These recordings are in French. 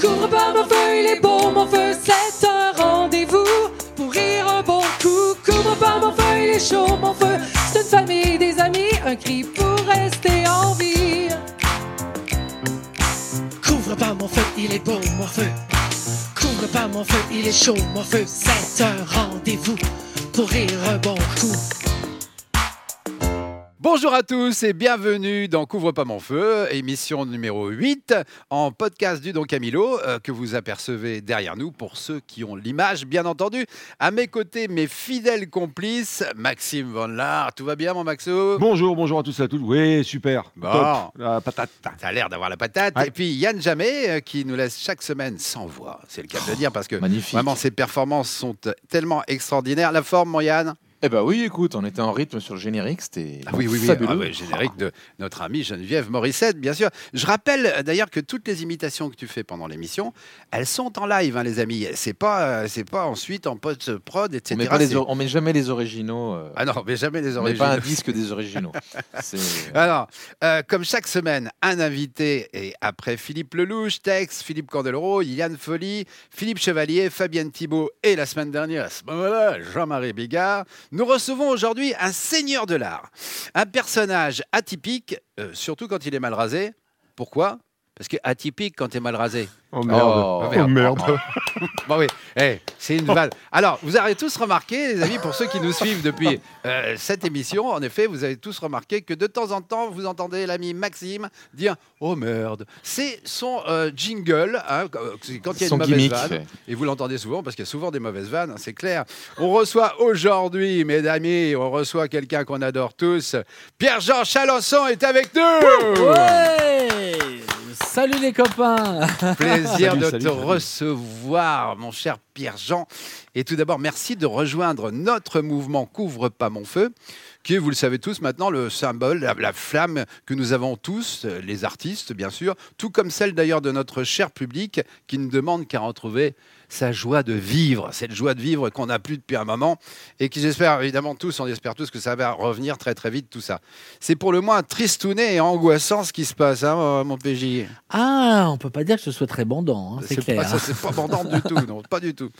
Cours pas mon feu, il est beau mon feu, c'est un rendez-vous pour rire un bon coup. Cours pas mon feu, il est chaud mon feu, c'est une famille, des amis, un cri pour rester en vie. Couvre pas mon feu, il est beau mon feu. Couvre pas mon feu, il est chaud mon feu, c'est un rendez-vous pour rire un bon coup. Bonjour à tous et bienvenue dans Couvre pas mon feu, émission numéro 8 en podcast du Don Camilo euh, que vous apercevez derrière nous pour ceux qui ont l'image bien entendu. À mes côtés mes fidèles complices Maxime Van Laar, tout va bien mon Maxo? Bonjour, bonjour à tous et à toutes. Oui, super. Bon. Top. La patate. T'as l'air d'avoir la patate. Ouais. Et puis Yann Jamais euh, qui nous laisse chaque semaine sans voix, c'est le cas de le dire parce que Magnifique. vraiment ses performances sont tellement extraordinaires. La forme mon Yann? Eh ben oui, écoute, on était en rythme sur le générique, c'était Ah oui, oui, oui. fabuleux. Ah ouais, générique de notre amie Geneviève Morissette, bien sûr. Je rappelle euh, d'ailleurs que toutes les imitations que tu fais pendant l'émission, elles sont en live, hein, les amis. C'est pas, euh, c'est pas ensuite en post-prod, etc. on, met pas les on met jamais les originaux. euh, Ah non, mais jamais les on met originaux. pas un disque des originaux. C'est- Alors, euh, comme chaque semaine, un invité et après Philippe Lelouch, Tex, Philippe Candeloro, Yann Folly, Philippe Chevalier, Fabienne Thibault et la semaine dernière, à ce moment-là, Jean-Marie Bigard, nous recevons aujourd'hui un seigneur de l'art, un personnage atypique, euh, surtout quand il est mal rasé. Pourquoi? Parce que atypique quand tu es mal rasé. Oh merde. Oh, Oh, merde. Bon oui, Eh, c'est une vanne. Alors, vous avez tous remarqué, les amis, pour ceux qui nous suivent depuis euh, cette émission, en effet, vous avez tous remarqué que de temps en temps, vous entendez l'ami Maxime dire « Oh merde !» C'est son euh, jingle, hein, c'est quand il y a Son une mauvaise gimmick. vanne. Et vous l'entendez souvent, parce qu'il y a souvent des mauvaises vannes, hein, c'est clair. On reçoit aujourd'hui, mesdames, amis, on reçoit quelqu'un qu'on adore tous. Pierre-Jean Chalençon est avec nous Ouais Salut les copains Plaisir Salut, de salut, te salut. recevoir, mon cher Pierre-Jean. Et tout d'abord, merci de rejoindre notre mouvement Couvre pas mon feu, qui est, vous le savez tous maintenant, le symbole, la, la flamme que nous avons tous, euh, les artistes, bien sûr, tout comme celle d'ailleurs de notre cher public, qui ne demande qu'à retrouver sa joie de vivre, cette joie de vivre qu'on n'a plus depuis un moment, et qui j'espère, évidemment tous, on espère tous que ça va revenir très très vite, tout ça. C'est pour le moins tristouné et angoissant ce qui se passe, hein, mon PJ. Ah, on peut pas dire que ce soit très bandant, hein, c'est clair. pas, ça, c'est pas bandant du tout, non, pas du tout.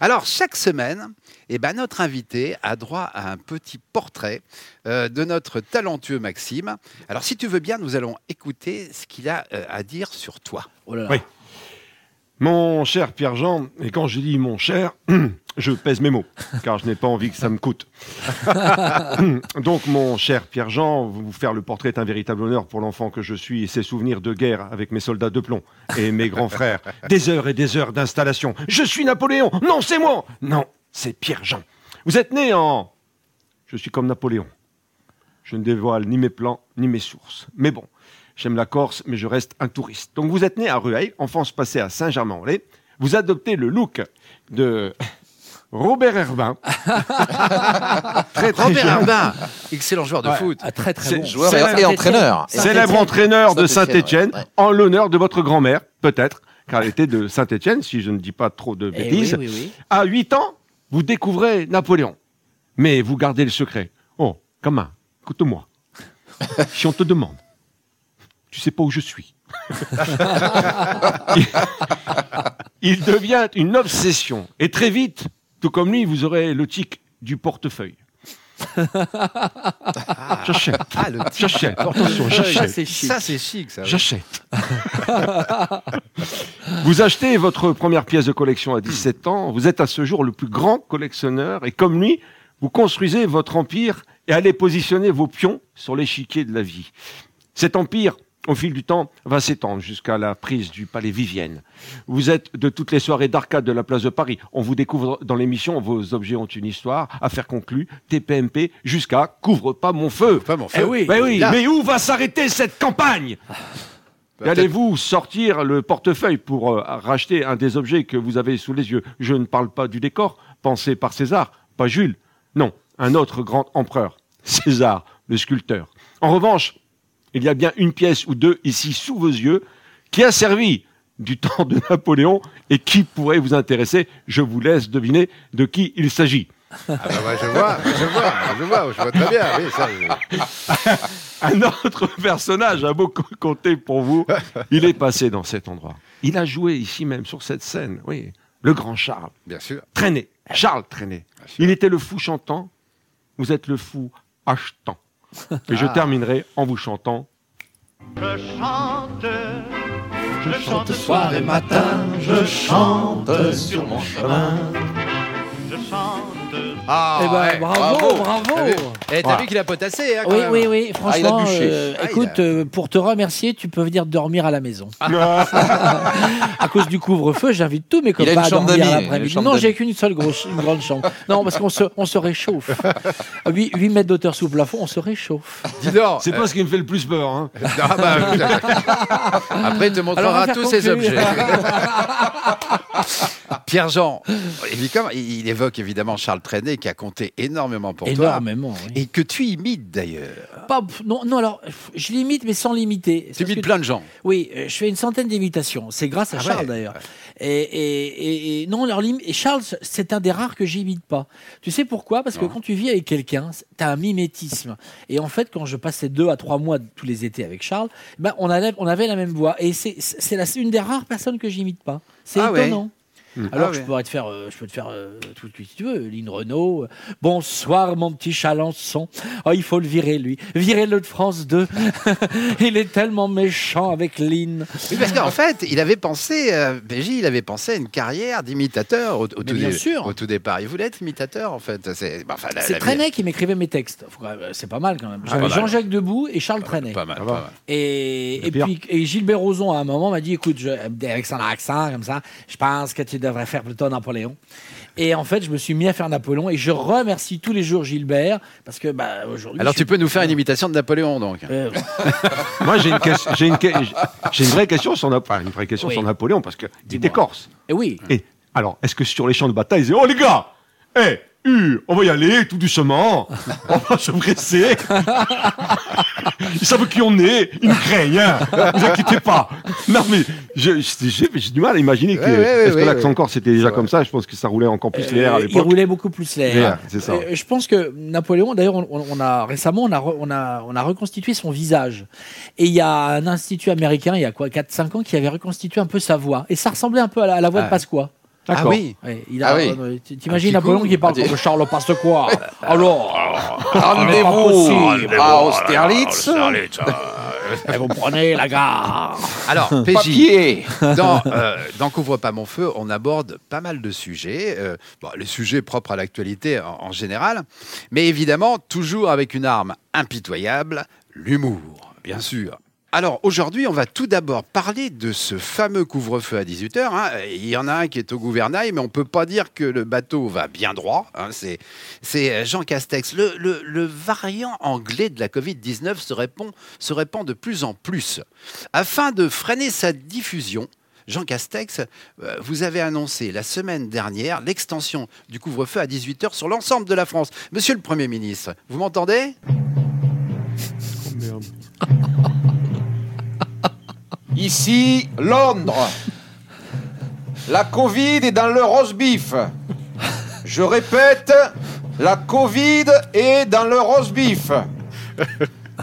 Alors, chaque semaine, eh ben, notre invité a droit à un petit portrait euh, de notre talentueux Maxime. Alors, si tu veux bien, nous allons écouter ce qu'il a euh, à dire sur toi. Oh là là. Oui. Mon cher Pierre-Jean, et quand je dis mon cher, je pèse mes mots, car je n'ai pas envie que ça me coûte. Donc, mon cher Pierre-Jean, vous faire le portrait est un véritable honneur pour l'enfant que je suis et ses souvenirs de guerre avec mes soldats de plomb et mes grands frères. Des heures et des heures d'installation. Je suis Napoléon Non, c'est moi Non, c'est Pierre-Jean. Vous êtes né en... Je suis comme Napoléon. Je ne dévoile ni mes plans, ni mes sources. Mais bon, j'aime la Corse, mais je reste un touriste. Donc vous êtes né à Rueil, enfance passée à Saint-Germain-en-Laye. Vous adoptez le look de Robert Herbin. très, très Robert jeune. Herbin, excellent joueur de Ouais. foot. Ah, très très bon. Joueur Célèbre- et, et entraîneur. Saint-Étienne. Célèbre entraîneur de Saint-Étienne, ouais, ouais. en l'honneur de votre grand-mère, peut-être, car elle était de Saint-Étienne, si je ne dis pas trop de Eh oui, bêtises. oui, oui. À 8 ans, vous découvrez Napoléon. Mais vous gardez le secret. Oh, gamin, écoute-moi. si on te demande, tu sais pas où je suis. il, devient une obsession. Et très vite, tout comme lui, vous aurez le tic du portefeuille. J'achète. Ah. J'achète. Attention, Ça, j'achète. c'est chic. Ça, c'est chic, ça. J'achète. vous achetez votre première pièce de collection à 17 ans. Vous êtes à ce jour le plus grand collectionneur. Et comme lui, vous construisez votre empire et allez positionner vos pions sur l'échiquier de la vie. Cet empire, au fil du temps, va s'étendre jusqu'à la prise du palais Vivienne. Vous êtes de toutes les soirées d'arcade de la place de Paris. On vous découvre dans l'émission Vos objets ont une histoire, affaire conclue, TPMP, jusqu'à Couvre pas mon feu. Pas mon feu. Eh oui. Ben oui, mais où va s'arrêter cette campagne? Allez-vous sortir le portefeuille pour euh, racheter un des objets que vous avez sous les yeux? Je ne parle pas du décor, pensé par César, pas Jules. Non, un autre grand empereur, César, le sculpteur. En revanche, il y a bien une pièce ou deux ici sous vos yeux qui a servi du temps de Napoléon et qui pourrait vous intéresser. Je vous laisse deviner de qui il s'agit. Ah bah, je vois, je vois, je vois, je vois très bien. Oui, ça, je- Un autre personnage a beaucoup compté pour vous. Il est passé dans cet endroit. Il a joué ici même, sur cette scène, oui. Le grand Charles. Bien sûr. Traîné. Charles Traîné. Sûr. Il était le fou chantant. Vous êtes le fou achetant. Et je Ah. terminerai en vous chantant. Je chante, je chante soir et matin, je chante sur mon chemin. je chante. Ah, Eh ben, ouais. bravo, bravo. Vu Eh, t'as Voilà. vu qu'il a potassé, hein, quand Oui, même. oui, oui, franchement, bûché. euh, Ah, il écoute, a- euh, pour te remercier, tu peux venir dormir à la maison. Ah. à cause du couvre-feu, j'invite tous mes copains à chambre dormir l'après-midi. chambre Non, j'ai qu'une seule grosse, une grande chambre. Non, parce qu'on se, on se réchauffe. 8, mètres d'auteur sous plafond, on se réchauffe. Dis donc. C'est euh, pas ce qui me fait le plus peur. hein. ah, bah, Après, il te montrera tous ces objets. Pierre-Jean, il évoque évidemment Charles Trenet qui a compté énormément pour toi. Énormément. Et que tu imites d'ailleurs. Pas- non, non, alors, je limite, mais sans limiter. Tu imites plein de gens. Oui, euh, je fais une centaine d'imitations. C'est grâce à Ah Charles ouais, d'ailleurs. ouais. Et, et- et- et non, et Charles, c'est un des rares que j'imite pas. Tu sais pourquoi? Parce que Non. quand tu vis avec quelqu'un, tu as un mimétisme. Et en fait, quand je passais deux à trois mois tous les étés avec Charles, ben, on, avait, on avait la même voix. Et c'est c'est la- c'est une des rares personnes que j'imite pas. C'est Ah ouais. Hmm. Alors Ah je pourrais te faire, euh, je peux te faire euh, tout ce que tu veux, Lynn Renault. euh, Bonsoir mon petit Chalençon. Oh, il faut le virer lui, virer-le de France 2. il est tellement méchant avec Lynn. Oui, parce qu'en fait, il avait pensé, euh, il avait pensé à une carrière d'imitateur au, au tout, bien dé- sûr. au tout départ. Il voulait être imitateur, en fait. C'est bah, enfin, la- C'est la- Trenet qui m'écrivait mes textes. Même- C'est pas mal quand même. mal. Jean-Jacques Debout et Charles Trenet. Pas mal, Ça pas mal. Et, Le puis et Gilbert Rozon à un moment m'a dit écoute, je- avec son accent comme ça, je pense que tu devrais faire plutôt Napoléon. Et en fait, je me suis mis à faire Napoléon et je remercie tous les jours Gilbert parce que bah, aujourd'hui. Alors, tu suis- peux nous faire une imitation de Napoléon, donc Euh, Moi, j'ai une, question- j'ai une, une vraie question sur, enfin, une vraie question Oui. sur Napoléon parce que il Dis-moi. était corse. et oui. Et alors, est-ce que sur les champs de bataille, ils disaient Oh les gars, eh, hu, on va y aller tout doucement, on va se presser. ils savent qui on est, ils nous craignent, hein, vous inquiétez pas. Non mais j'ai du mal à imaginer que, Ouais, ouais, ouais, est-ce que l'accent ouais. corse c'était déjà comme ça? Je pense que ça roulait encore plus les airs à Euh, il l'époque. roulait beaucoup plus l'air. L'air, c'est ça. Euh, je pense que Napoléon, d'ailleurs, on, on a récemment, on a, on, a, on a reconstitué son visage. Et il y a un institut américain, il y a quoi, 4-5 ans, qui avait reconstitué un peu sa voix. Et ça ressemblait un peu à la, à la voix Ah. de Pasqua. Ah D'accord. oui Ouais, il a, Ah oui. euh, T'imagines Un petit Napoléon coup. qui parle Ah, comme Charles Pasqua. Alors, Rendez-vous possible. à Austerlitz. et vous prenez la gare. Alors, PJ, Papier. dans, euh, dans Couvre pas mon feu, on aborde pas mal de sujets, euh, bon, les sujets propres à l'actualité en, en général, mais évidemment toujours avec une arme impitoyable, l'humour, bien sûr. Alors aujourd'hui, on va tout d'abord parler de ce fameux couvre-feu à 18h. Il y en a un qui est au gouvernail, mais on ne peut pas dire que le bateau va bien droit. hein. C'est c'est Jean Castex. Le, le- le variant anglais de la Covid-19 se répand, se répand de plus en plus. Afin de freiner sa diffusion, Jean Castex, euh, vous avez annoncé la semaine dernière l'extension du couvre-feu à 18h sur l'ensemble de la France. Monsieur le Premier ministre, vous m'entendez? Oh, merde. Ici, Londres. La Covid est dans le roast beef. Je répète, la Covid est dans le roast beef.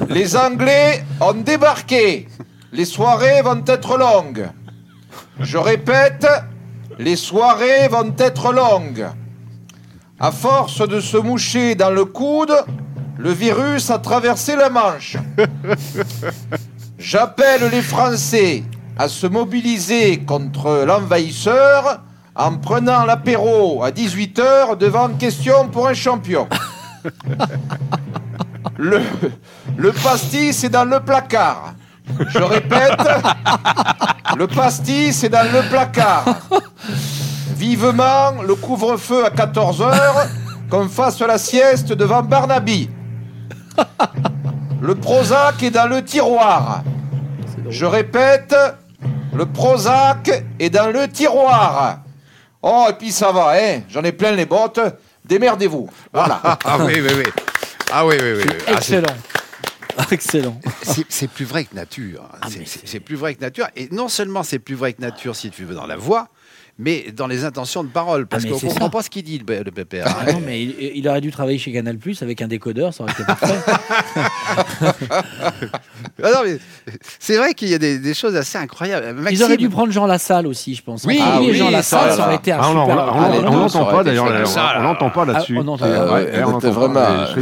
Les Anglais ont débarqué. Les soirées vont être longues. Je répète, les soirées vont être longues. À force de se moucher dans le coude, le virus a traversé la Manche. J'appelle les Français à se mobiliser contre l'envahisseur en prenant l'apéro à 18h devant Question pour un champion. Le, le pastis est dans le placard. Je répète, le pastis est dans le placard. Vivement le couvre-feu à 14h, qu'on fasse la sieste devant Barnaby. Le Prozac est dans le tiroir. Je répète, le Prozac est dans le tiroir. Oh, et puis ça va, hein J'en ai plein les bottes. Démerdez-vous. Voilà. Ah oui, oui, oui. Ah oui, oui, oui. oui. Ah, Excellent. Excellent. c'est plus vrai que nature. Ah, c'est plus vrai que nature. Et non seulement c'est plus vrai que nature, si tu veux, dans la voix, mais dans les intentions de parole, parce Ah, qu'on c'est comprend ça. pas ce qu'il dit, le, le pépère. Ah non, mais il, il aurait dû travailler chez Canal Plus avec un décodeur, ça aurait été parfait. Ah non, mais c'est vrai qu'il y a des, des choses assez incroyables. Ils auraient dû prendre Jean Lassalle aussi, je pense. Oui, ah oui, Jean Lassalle, ça aurait été un Ah, super. on Ah, l'entend pas d'ailleurs, chouette. on- l'entend pas là-dessus. Ah, vraiment, je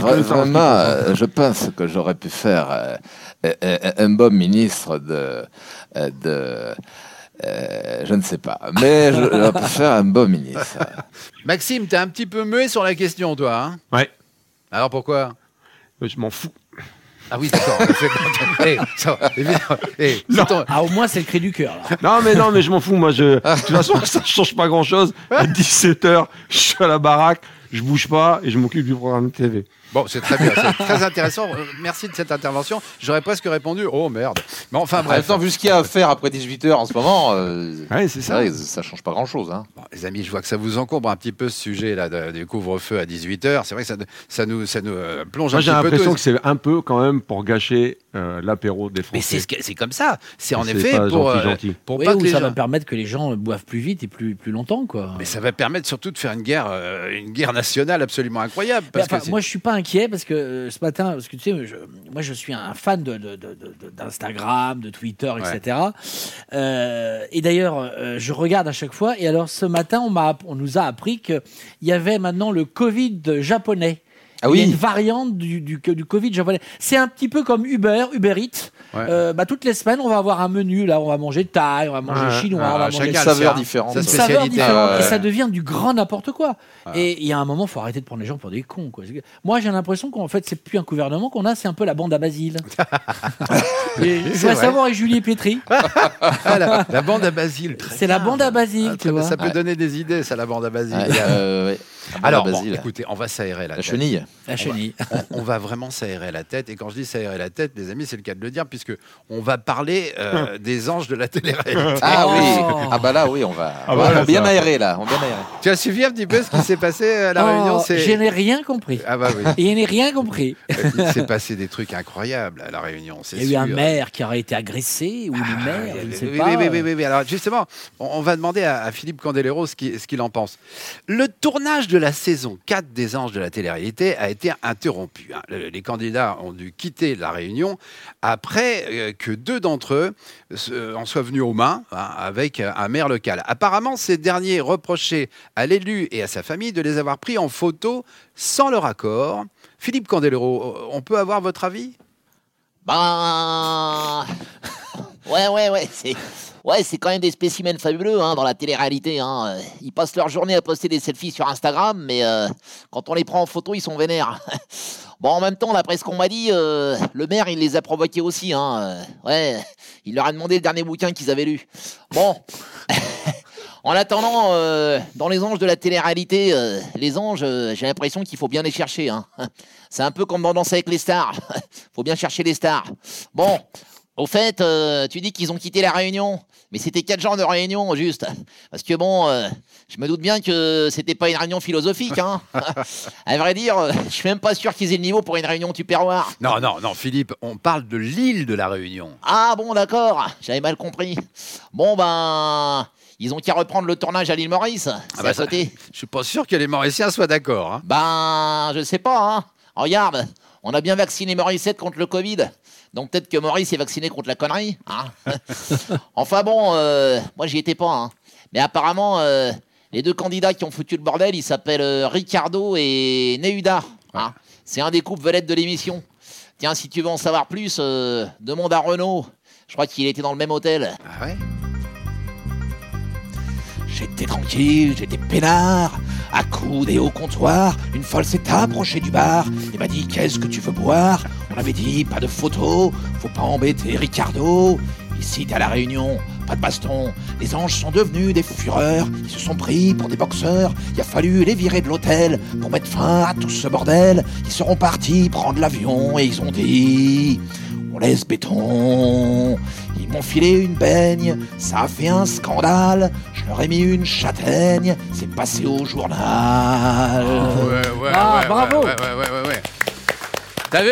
euh, je pense que j'aurais pu faire euh, euh, un bon ministre de, euh, de euh, je ne sais pas, mais je- j'aurais pu faire un bon ministre. Maxime, t'es un petit peu muet sur la question, toi. Hein? Ouais. Alors pourquoi? Je m'en fous. Ah oui, d'accord. Eh, ça va, évidemment. Eh, ton- Ah, au moins, c'est le cri du cœur. Non, mais non, mais je m'en fous. Moi, je... de toute façon, ça change pas grand-chose. À 17h, je suis à la baraque, je bouge pas et je m'occupe du programme TV. Bon, c'est très bien, c'est très intéressant. Euh, Merci de cette intervention. J'aurais presque répondu Oh merde. Mais enfin, En même bref. temps, vu ce qu'il y a à faire après 18h en ce moment, euh, Ouais, c'est ça. vrai, ça change pas grand-chose. Hein. Bon, les amis, je vois que ça vous encombre un petit peu ce sujet là de- du couvre-feu à 18h. C'est vrai que ça, ça nous, ça nous euh, plonge Moi, un j'ai petit peu. l'impression tous. que c'est un peu quand même pour gâcher euh, l'apéro des Mais c'est Français. ce que- c'est comme ça. C'est en effet pas pour, gentil, gentil. pour Oui, pas que les ça gens- va permettre que les gens boivent plus vite et plus, plus longtemps, quoi. Mais ça va permettre surtout de faire une guerre, euh, une guerre nationale absolument incroyable. Mais Parce enfin, que moi, je suis pas inquiet parce que euh, ce matin, parce que tu sais, je- moi, je suis un fan de, de- de- de- d'Instagram, de Twitter, etc. Euh, et d'ailleurs, euh, je regarde à chaque fois. Et alors, ce matin, on, m'a, on nous a appris qu'il y avait maintenant le Covid japonais. Ah Il y a oui. une variante du, du, du Covid japonais. C'est un petit peu comme Uber, Uber Eats. Ouais. Euh, bah, toutes les semaines, on va avoir un menu. Là, on va manger thaï, on va manger Ouais. chinois, Ah, on va chacun manger Une saveur sa- différente. une saveur différente. Ouais. Et ça devient du grand n'importe quoi. Et il y a un moment, il faut arrêter de prendre les gens pour des cons. Quoi. Moi, j'ai l'impression qu'en fait, c'est plus un gouvernement qu'on a, c'est un peu la bande à Basile. Et je vrai. savoir, et Julie Pietri, Ah, la, la bande à Basile. c'est la bande à Basile, Ah, tu vois. ça peut Ouais. donner des idées, ça, la bande à Basile. Euh. Ah, Alors, bon, écoutez, on va s'aérer la, la tête. chenille. La chenille. On, on va vraiment s'aérer la tête. Et quand je dis s'aérer la tête, les amis, c'est le cas de le dire, puisque on va parler euh, des anges de la télé-réalité. Ah Oh. oui. Ah bah là, oui, on va, Ah on bah bien aéré là. On bien aéré. Tu as suivi un petit peu ce qui s'est passé à la Oh, Réunion. Je n'ai rien compris. Ah bah oui. Et je n'ai rien compris. Il s'est passé des trucs incroyables à la Réunion. c'est Il y a eu un maire qui aurait été agressé, ou une mère, je ne sais oui, pas. Oui, oui, oui. Alors justement, on, on va demander à, à Philippe Candelero ce qu'il ce qu'il en pense. Le tournage de la saison 4 des Anges de la télé-réalité a été interrompu. hein. Le- Les candidats ont dû quitter la Réunion après euh, que deux d'entre eux en soient venus aux mains hein, avec un maire local. Apparemment, ces derniers reprochaient à l'élu et à sa famille de les avoir pris en photo sans leur accord. Philippe Candelero, on peut avoir votre avis? Ben. Ouais, ouais, ouais. C'est ouais, c'est quand même des spécimens fabuleux hein, dans la télé-réalité. Hein. Ils passent leur journée à poster des selfies sur Instagram, mais euh, quand on les prend en photo, ils sont vénères. Bon, en même temps, d'après ce qu'on m'a dit, euh, le maire, il les a provoqués aussi. Hein. Euh, Ouais, il leur a demandé le dernier bouquin qu'ils avaient lu. Bon. En attendant, dans les anges de la télé-réalité, les anges, j'ai l'impression qu'il faut bien les chercher. Hein. C'est un peu comme dans Danser avec les stars. faut bien chercher les stars. Bon, au fait, euh, tu dis qu'ils ont quitté la Réunion, mais c'était quatre genres de réunion, juste. Parce que bon, euh, je me doute bien que c'était pas une réunion philosophique. Hein. à vrai dire, euh, je suis même pas sûr qu'ils aient le niveau pour une réunion tupperware. Non, non, non, Philippe, on parle de l'île de la Réunion. Ah bon, d'accord, j'avais mal compris. Bon, ben, ils ont qu'à reprendre le tournage à l'île Maurice. C'est bah à ça- côté. Je suis pas sûr que les Mauriciens soient d'accord. hein. Ben, je sais pas, hein. Regarde, on a bien vacciné Morissette contre le Covid. Donc peut-être que Maurice est vacciné contre la connerie. Hein enfin bon, euh, moi j'y étais pas. Hein. Mais apparemment, euh, les deux candidats qui ont foutu le bordel, ils s'appellent euh, Ricardo et Neuda. Hein. C'est un des couples vedettes de l'émission. Tiens, si tu veux en savoir plus, euh, demande à Renaud. Je crois qu'il était dans le même hôtel. Ah ouais? J'étais tranquille, j'étais peinard, accoudé au comptoir. Une folle s'est approchée du bar et m'a dit Qu'est-ce que tu veux boire? On avait dit Pas de photos, faut pas embêter Ricardo. Ici, t'es à la réunion, pas de baston. Les anges sont devenus des fureurs, ils se sont pris pour des boxeurs. Il a fallu les virer de l'hôtel pour mettre fin à tout ce bordel. Ils seront partis prendre l'avion et ils ont dit on laisse béton. Ils m'ont filé une baigne, ça a fait un scandale. Je leur ai mis une châtaigne, c'est passé au journal. Ouais, ouais, Ah, ouais, bravo. ouais, ouais, ouais, ouais, ouais. T'as vu?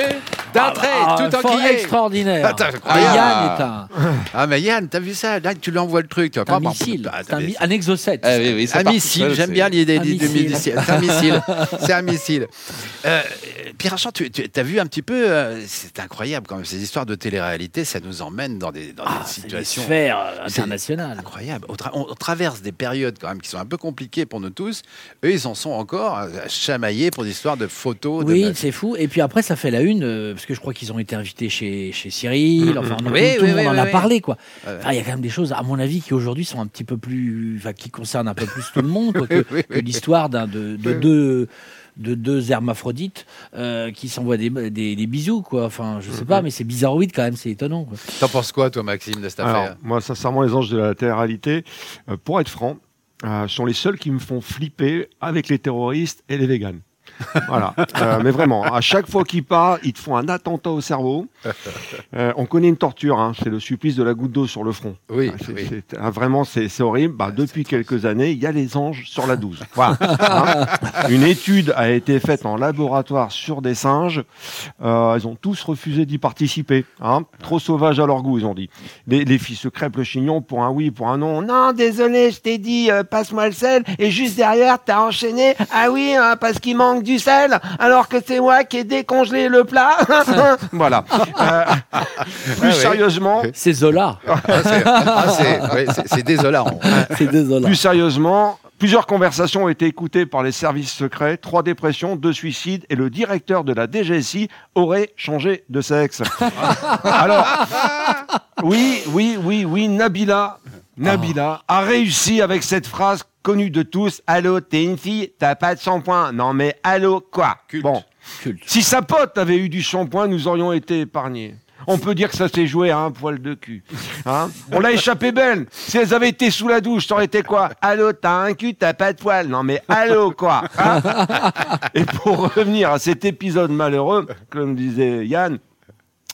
D'entrée, Ah, tout fort enquillé. extraordinaire. Attends, incroyable. Yann est un, Ah, mais Yann, t'as vu ça? Là, tu lui envoies le truc. Tu un pas- missile, Ah, un, mi- un. Ah oui, oui, ça un part tout missile, j'aime bien l'idée du missile. C'est un missile. C'est un missile. Euh, Pierre-Jean, tu, as vu un petit peu, euh, c'est incroyable quand même, ces histoires de télé-réalité, ça nous emmène dans des, dans Ah, des situations sphères euh, internationales. incroyables. On, tra- on traverse des périodes quand même qui sont un peu compliquées pour nous tous. Eux, ils en sont encore à chamailler pour des histoires de photos. Oui, c'est fou. Et puis après, ça fait la une, parce que je crois qu'ils ont été invités chez, chez Cyril. Enfin, donc Oui, tout, tout oui, le monde oui, en a oui. parlé, quoi. Enfin, il y a quand même des choses, à mon avis, qui aujourd'hui sont un petit peu plus, enfin, qui concernent un peu plus tout le monde quoi, que, Oui, oui. que l'histoire d'un de, de deux de deux hermaphrodites euh, qui s'envoient des, des, des bisous, quoi. Enfin, je sais pas, mais c'est bizarroïde quand même, c'est étonnant. Quoi. T'en penses quoi, toi, Maxime, de cette Alors, affaire? moi, sincèrement, les anges de la télé-réalité, euh, pour être franc, euh, sont les seuls qui me font flipper avec les terroristes et les véganes. voilà. Euh, mais vraiment, à chaque fois qu'ils partent, ils te font un attentat au cerveau. Euh, on connaît une torture, hein, c'est le supplice de la goutte d'eau sur le front. Oui, Ah, oui. ah, vraiment, c'est horrible. Bah, depuis quelques années, il y a les anges sur la 12. Voilà. Hein. Une étude a été faite en laboratoire sur des singes. Euh, ils ont tous refusé d'y participer. Hein. Trop sauvages à leur goût, ils ont dit. Les, les filles se crêpent le chignon pour un oui, pour un non. Non, désolé, je t'ai dit, passe-moi le sel. Et juste derrière, t'as enchaîné. Ah oui, parce qu'il manque du sel, alors que c'est moi qui ai décongelé le plat. voilà. Euh, plus ouais. sérieusement, C'est Zola. Ah, c'est ah, c'est- ouais, c'est- c'est désolant. Plus sérieusement, plusieurs conversations ont été écoutées par les services secrets, trois dépressions, deux suicides, et le directeur de la DGSI aurait changé de sexe. Alors, oui, oui, oui, oui, Nabila, Nabila a réussi avec cette phrase connue de tous. Allô, t'es une fille, t'as pas de shampoing. Non mais allô, quoi? Culte. Bon, Culte. si sa pote avait eu du shampoing, nous aurions été épargnés. On peut dire que ça s'est joué à un poil de cul. Hein? On l'a échappé belle. Si elles avaient été sous la douche, ça aurait été quoi? Allô, t'as un cul, t'as pas de poil. Non mais allô quoi? Hein? Et pour revenir à cet épisode malheureux, comme disait Yann,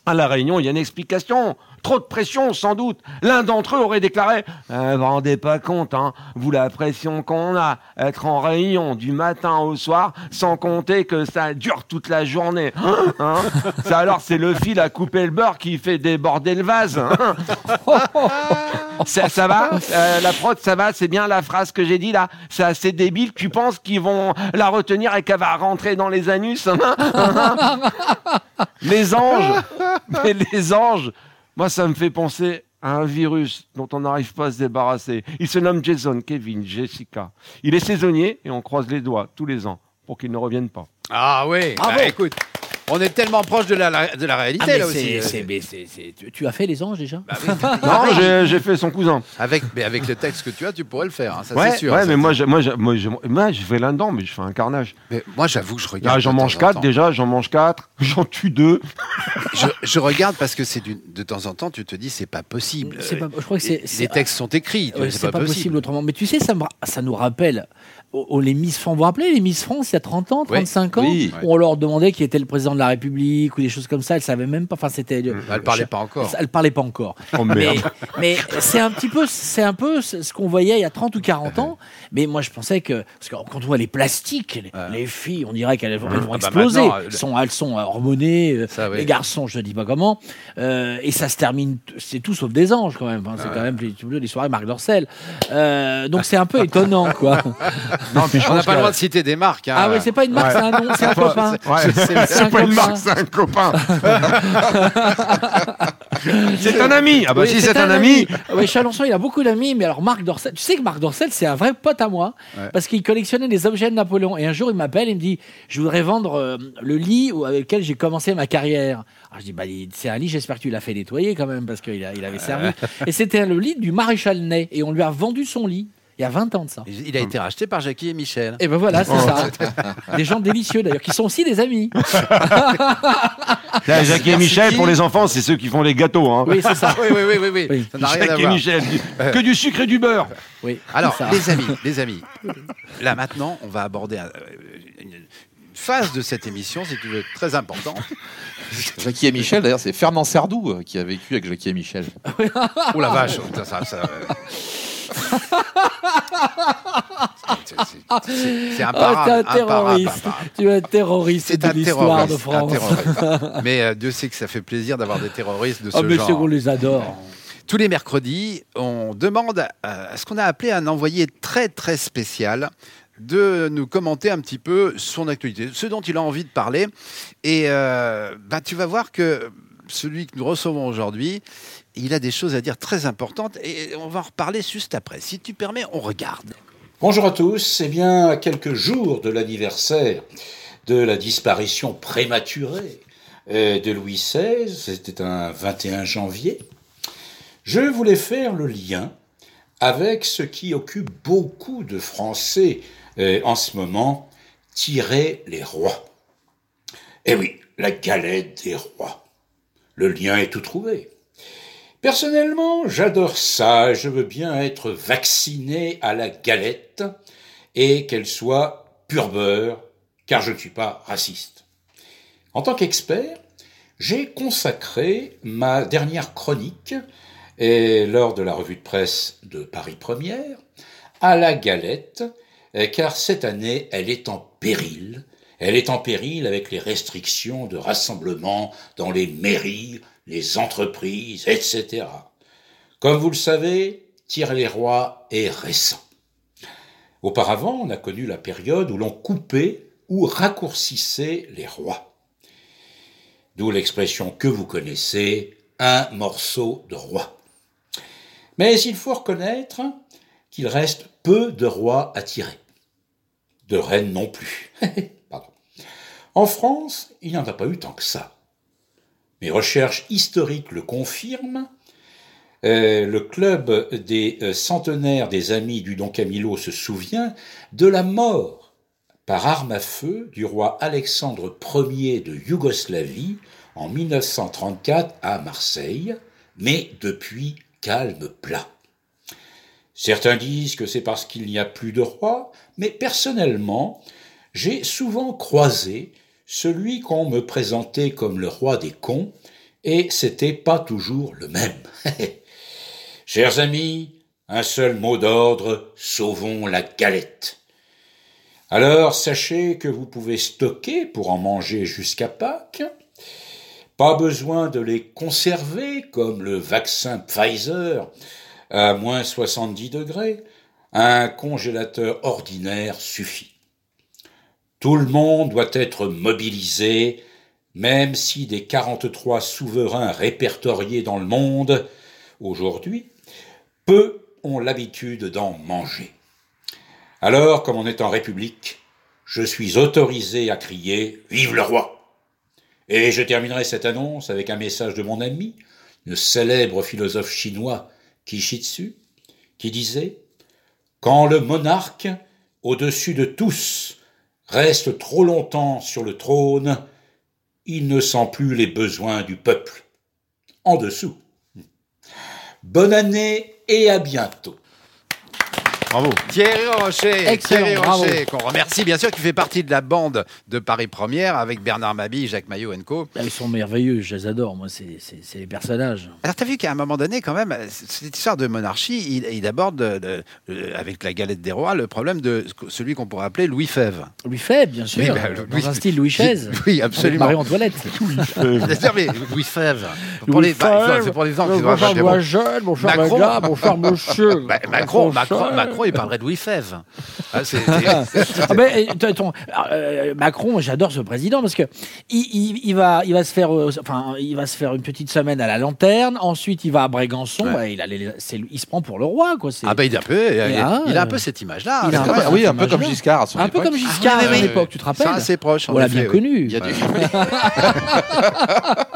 à la réunion, il y a une explication. Trop de pression, sans doute. L'un d'entre eux aurait déclaré euh, Vous vous rendez pas compte, hein, vous, la pression qu'on a, être en réunion du matin au soir, sans compter que ça dure toute la journée. Hein ça, alors, c'est le fil à couper le beurre qui fait déborder le vase. hein. ça, ça va Euh, La prod, ça va C'est bien la phrase que j'ai dit là C'est assez débile. Tu penses qu'ils vont la retenir et qu'elle va rentrer dans les anus hein Les anges Mais les anges moi, ça me fait penser à un virus dont on n'arrive pas à se débarrasser. Il se nomme Jason, Kevin, Jessica. Il est saisonnier et on croise les doigts tous les ans pour qu'il ne revienne pas. Ah oui, Bravo. bah, écoute, on est tellement proche de la, de la réalité Ah, mais là c'est- aussi. tu, tu as fait les anges déjà Bah oui, Non, j'ai- j'ai fait son cousin. avec, mais avec le texte que tu as, tu pourrais le faire, hein, ça Ouais, c'est sûr. ouais mais moi, j'ai- moi, moi, je fais là-dedans, mais je fais un carnage. mais moi j'avoue que je regarde. Là, j'en mange quatre déjà, j'en mange quatre, j'en tue deux. Je, je regarde parce que c'est du- de temps en temps, tu te dis c'est pas possible. C'est pas- je crois que Les- c'est- c'est- les textes sont écrits, Ouais, c'est c'est pas, possible. autrement. Mais tu sais, ça, me ça nous rappelle oh, oh, les Miss France. Vous vous rappelez les Miss France il y a 30 ans, 35 ans oui. où On leur demandait qui était le président de la République ou des choses comme ça. Elles savaient même pas. Enfin, c'était. Elle parlait pas encore. Elle parlait pas encore. Oh Mais, c'est un petit peu, c'est un peu ce qu'on voyait il y a 30 ou 40 ans. Mais moi, je pensais que parce que quand on voit les plastiques, les, les filles, on dirait qu'elles vont, elles vont Ah bah exploser. elles sont, elles sont hormonées. euh, Ça, oui. Les garçons, je ne dis pas comment. Euh, et ça se termine, c'est tout sauf des anges quand même. C'est quand même les, les soirées Marc Dorcel. Euh, donc c'est un peu étonnant, quoi. Non, On n'a pas le droit de citer des marques. hein. Ah ouais, c'est pas une marque, c'est un nom, c'est un copain. Ouais, C'est c'est un pas c'est un copain. c'est un ami. Ah bah Oui, si c'est un ami. Oui, Chalençon, il a beaucoup d'amis, mais alors Marc Dorcel, tu sais que Marc Dorcel, c'est un vrai pote à moi, parce qu'il collectionnait des objets de Napoléon. Et un jour, il m'appelle, il me dit, je voudrais vendre euh, le lit avec lequel j'ai commencé ma carrière. Alors je dis, bah, il- c'est un lit, j'espère que tu l'as fait nettoyer quand même, parce qu'il il avait servi. Et c'était le lit du maréchal Ney, et on lui a vendu son lit. Il y a 20 ans de ça. Il a été racheté par Jackie et Michel. Et ben voilà, c'est ça. Des gens délicieux d'ailleurs, qui sont aussi des amis. Là, Jacques et Michel, pour les enfants, c'est ceux qui font les gâteaux. Hein. Oui, c'est ça. Oui, oui, oui, oui, oui. Ça n'a rien à Jacques et voir. Michel, du- que du sucre et du beurre. Oui, Alors, c'est ça. les amis, les amis, là maintenant, on va aborder euh, une phase de cette émission, si tu veux, très importante. Jackie et Michel, d'ailleurs, c'est Fernand Sardou euh, qui a vécu avec Jackie et Michel. Oh la vache, putain, ça, ça, euh, c'est- Ah, t'es un terroriste. imparable. Tu es un terroriste C'est de l'histoire de France. Mais euh, Dieu sait que ça fait plaisir d'avoir des terroristes de ce Ah, mais genre. qu'on les adore. Tous les mercredis, on demande à, à ce qu'on a appelé un envoyé très très spécial de nous commenter un petit peu son actualité, ce dont il a envie de parler. Et euh, bah, tu vas voir que celui que nous recevons aujourd'hui, il a des choses à dire très importantes et on va en reparler juste après. Si tu permets, on regarde. Bonjour à tous. Eh bien, à quelques jours de l'anniversaire de la disparition prématurée euh, de Louis XVI, c'était un 21 janvier, je voulais faire le lien avec ce qui occupe beaucoup de Français euh, en ce moment, tirer les rois. Eh oui, la galette des rois. Le lien est tout trouvé. Personnellement, j'adore ça. Je veux bien être vacciné à la galette et qu'elle soit pur beurre, car je ne suis pas raciste. En tant qu'expert, j'ai consacré ma dernière chronique lors de la revue de presse de Paris Première à la galette, car cette année, elle est en péril. Elle est en péril avec les restrictions de rassemblement dans les mairies, les entreprises, etc. Comme vous le savez, Tire les rois est récent. Auparavant, on a connu la période où l'on coupait ou raccourcissait les rois. D'où l'expression que vous connaissez, un morceau de roi. Mais il faut reconnaître qu'il reste peu de rois à tirer. De reines non plus. En France, il n'y en a pas eu tant que ça. Mes recherches historiques le confirment. Euh, le club des euh, centenaires des amis du Don Camillo se souvient de la mort par arme à feu du roi Alexandre Ier de Yougoslavie en 1934 à Marseille, mais depuis calme plat. Certains disent que c'est parce qu'il n'y a plus de roi, mais personnellement, j'ai souvent croisé celui qu'on me présentait comme le roi des cons, et c'était pas toujours le même. Chers amis, un seul mot d'ordre, sauvons la galette. Alors sachez que vous pouvez stocker pour en manger jusqu'à Pâques. Pas besoin de les conserver comme le vaccin Pfizer à moins 70 degrés. Un congélateur ordinaire suffit. Tout le monde doit être mobilisé, même si des 43 souverains répertoriés dans le monde aujourd'hui, peu ont l'habitude d'en manger. Alors, comme on est en République, je suis autorisé à crier Vive le roi Et je terminerai cette annonce avec un message de mon ami, le célèbre philosophe chinois Kishitsu, qui disait Quand le monarque, au-dessus de tous, reste trop longtemps sur le trône, il ne sent plus les besoins du peuple. En dessous. Bonne année et à bientôt. Bravo. Thierry Rocher, Excellent, Thierry bravo. Rocher, qu'on remercie bien sûr, qui fait partie de la bande de Paris Première avec Bernard Mabille, Jacques Maillot Co. Ah, Ils sont merveilleux, je les adore. Moi, c'est c'est- c'est les personnages. Alors, tu as vu qu'à un moment donné, quand même, cette histoire de monarchie, il, il aborde, euh, de- de- avec la galette des rois, le problème de celui qu'on pourrait appeler Louis Fèvre. Louis Fèvre, bien sûr. Oui, bah, dans Louis- un style Louis XVI. Oui, absolument. Marie-Antoinette. C'est-à-dire, mais Louis Fèvre. Pour Louis les, bah, Fèvre, c'est pour les gens qui doivent mots. jeune, mon cher Macron. gars, mon cher monsieur. Bah, Macron, il parlerait de Louis Fèvre. Ah, c'est- c'est- Ah ben, ton- euh, Macron, j'adore ce président parce que il, il- il va, il va se faire, euh, enfin, il va se faire une petite semaine à la lanterne. Ensuite, il va à Brégançon. Ouais. Ouais, il, a les- c'est- il se prend pour le roi, quoi. C'est ah bah, il, est un peu, il, ah, il a un euh, peu cette image-là. il a un C'est peu oui, un peu comme Giscard à son un peu époque. comme Giscard Ah, à oui, oui. époque, tu te rappelles sont assez proches. en On l'a effet, bien oui. connu. Il y a du...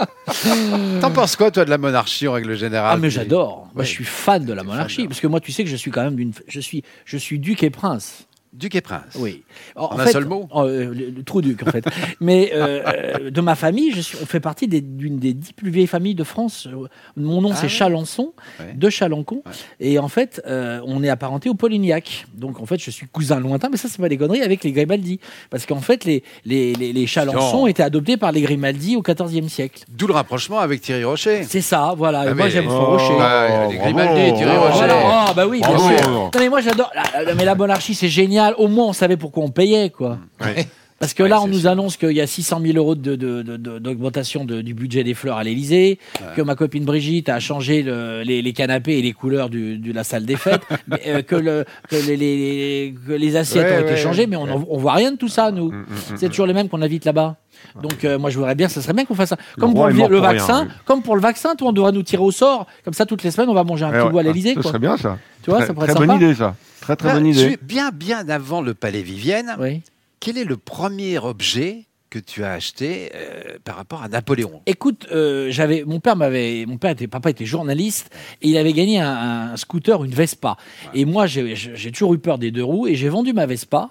T'en penses quoi, toi, de la monarchie en règle générale Ah mais j'adore. Moi, Ouais. je suis fan de la monarchie parce que moi, tu sais que je suis quand même d'une, je suis, je suis duc et prince. Duc et prince. Oui. En, En un seul mot euh, le, le trou duc, en fait. Mais euh, euh, de ma famille, je suis, on fait partie d'une des dix plus vieilles familles de France. Mon nom, Ah c'est ouais Chalençon, Ouais. de Chalencon. Ouais. Et en fait, euh, on est apparenté aux Polignac. Donc, en fait, je suis cousin lointain, mais ça, c'est pas des conneries, avec les Grimaldi. Parce qu'en fait, les, les, les, les Chalençons Non. étaient adoptés par les Grimaldi au XIVe siècle. D'où le rapprochement avec Thierry Rocher. C'est ça, voilà. Et Ah, moi, j'aime Oh, rocher. Bah, les bravo. Grimaldi, Thierry Oh, Rocher. Voilà. Ah, bah oui, bien sûr. Non, mais moi, j'adore. la- Mais la monarchie, c'est génial. Au moins, on savait pourquoi on payait, quoi. Ouais. Parce que Ouais, là, on nous sûr. annonce qu'il y a 600 000 euros de- de- de- de- d'augmentation de, du budget des fleurs à l'Elysée, que ma copine Brigitte a changé le- les, les canapés et les couleurs du- de la salle des fêtes, mais, euh, que, le, que les, les- que les assiettes Ouais, ont été ouais, changées, mais on, on voit rien de tout ça, nous. Mm, C'est toujours les mêmes qu'on invite là-bas. Donc euh, moi je voudrais bien, ça serait bien qu'on fasse ça. Comme pour le, rien, vaccin, oui. comme pour le vaccin, toi on devrait nous tirer au sort. Comme ça toutes les semaines on va manger un Ouais, petit ouais. bout à l'Elysée. Ce quoi. serait bien ça. Tu vois, très, ça pourrait très être bonne idée ça. Très très Ah, bonne je idée. bien, bien avant le Palais Vivienne. Oui. Quel est le premier objet que tu as acheté euh, par rapport à Napoléon? Écoute, euh, j'avais mon père m'avait mon père était papa était journaliste et il avait gagné un, un scooter, une Vespa. Et moi j'ai j'ai toujours eu peur des deux roues et j'ai vendu ma Vespa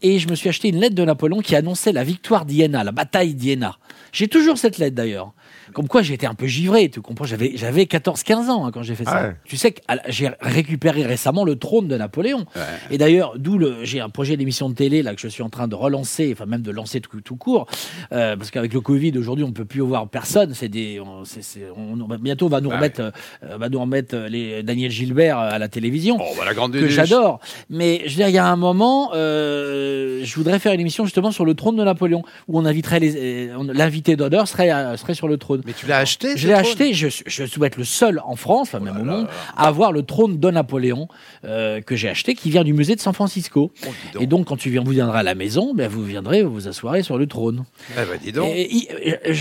et je me suis acheté une lettre de Napoléon qui annonçait la victoire d'Iéna, la bataille d'Iéna. J'ai toujours cette lettre d'ailleurs. Comme quoi j'étais un peu givré, tu comprends J'avais j'avais 14 15 ans hein, quand j'ai fait ça. Ouais. Tu sais que à la- j'ai récupéré récemment le trône de Napoléon. Et d'ailleurs, d'où le j'ai un projet d'émission de télé là que je suis en train de relancer, enfin même de lancer tout, tout court, euh, parce qu'avec le Covid aujourd'hui on peut plus voir personne. C'est des, on, c'est- c'est- on- on- bientôt on va nous Ouais. remettre, euh, va nous remettre euh, les Daniel Gilbert euh, à la télévision. Oh, bah, la grande que j'adore, mais je veux dire, il y a un moment, euh, je voudrais faire une émission justement sur le trône de Napoléon, où on inviterait les, euh, on- l'invité d'honneur serait, euh, serait sur le trône. Mais tu l'as acheté Je l'ai acheté, je, je souhaite être le seul en France, enfin même au monde, à avoir le trône de Napoléon euh, que j'ai acheté, qui vient du musée de San Francisco. Oh, donc. Et donc, quand tu viens, vous viendrez à la maison, ben, vous viendrez, vous vous sur le trône. Eh ben, dis donc.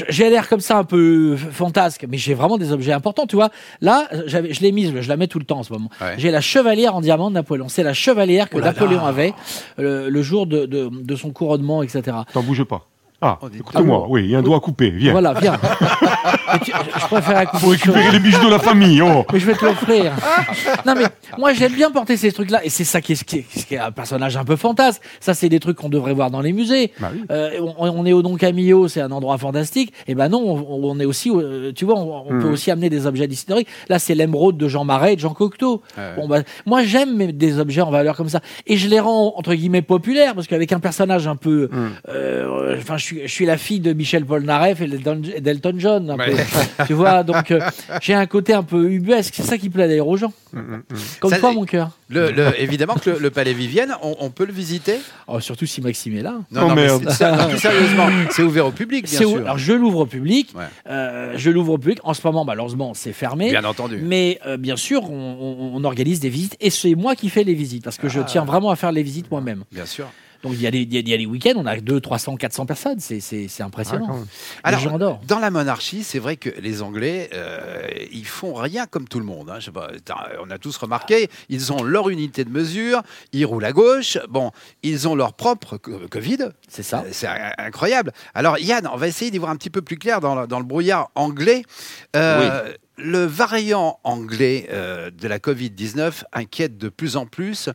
J'ai l'air comme ça un peu fantasque, mais j'ai vraiment des objets importants, tu vois. Là, je l'ai mise, je la mets tout le temps en ce moment. Ouais. J'ai la chevalière en diamant de Napoléon. C'est la chevalière que Oh là Napoléon là. avait le jour de, de, de son couronnement, etc. T'en bouge pas. Ah, Oh, écoute-moi, oui, il y a un doigt coupé. Viens. Voilà, viens. Tu- je préfère Faut récupérer les bijoux de la famille. Oh. Mais je vais te l'offrir. non, mais moi, j'aime bien porter ces trucs-là. Et c'est ça qui est, qui, est, qui est un personnage un peu fantasque. Ça, c'est des trucs qu'on devrait voir dans les musées. Bah oui. Euh, on, on est au Don Camillo, c'est un endroit fantastique. Et ben non, on, on est aussi, euh, tu vois, on, on peut aussi amener des objets historiques. Là, c'est l'émeraude de Jean Marais et de Jean Cocteau. Bon, bah, moi, j'aime des objets en valeur comme ça. Et je les rends, entre guillemets, populaires. Parce qu'avec un personnage un peu. Euh, Enfin, je, suis, je suis la fille de Michel Polnareff et d'Elton John. Un peu. Ouais. tu vois, donc euh, j'ai un côté un peu ubuesque. C'est ça qui plaît d'ailleurs aux gens. Mm, Comme Ça- toi, mon cœur. Le, le- évidemment que le, le Palais Vivienne, on, on peut le visiter. Oh, surtout si Maxime est là. Oh, mais merde. c'est- c'est- non, plus sérieusement, c'est ouvert au public, bien C'est où- sûr. Alors, je l'ouvre au public. Ouais. Euh, je l'ouvre au public. En ce moment, malheureusement, c'est fermé. Bien entendu. Mais euh, bien sûr, on, on- on organise des visites et c'est moi qui fais les visites parce que je Ah. tiens vraiment à faire les visites moi-même. Bien sûr. Donc il y a des, il y a- il y a des week-ends, on a 200, 300, 400 personnes. C'est, c'est, c'est Ah, impressionnant. les Alors, gens adorent. Dans la monarchie, c'est vrai que les Anglais, euh, ils font rien comme tout le monde. hein. Je sais pas, t'as- on a tous remarqué, ils ont leur unité de mesure, ils roulent à gauche. Bon, ils ont leur propre co- Covid. C'est ça. Euh, C'est in- incroyable. Alors Yann, on va essayer d'y voir un petit peu plus clair dans, le- dans le brouillard anglais. Euh, Le variant anglais euh, de la Covid-19 inquiète de plus en plus.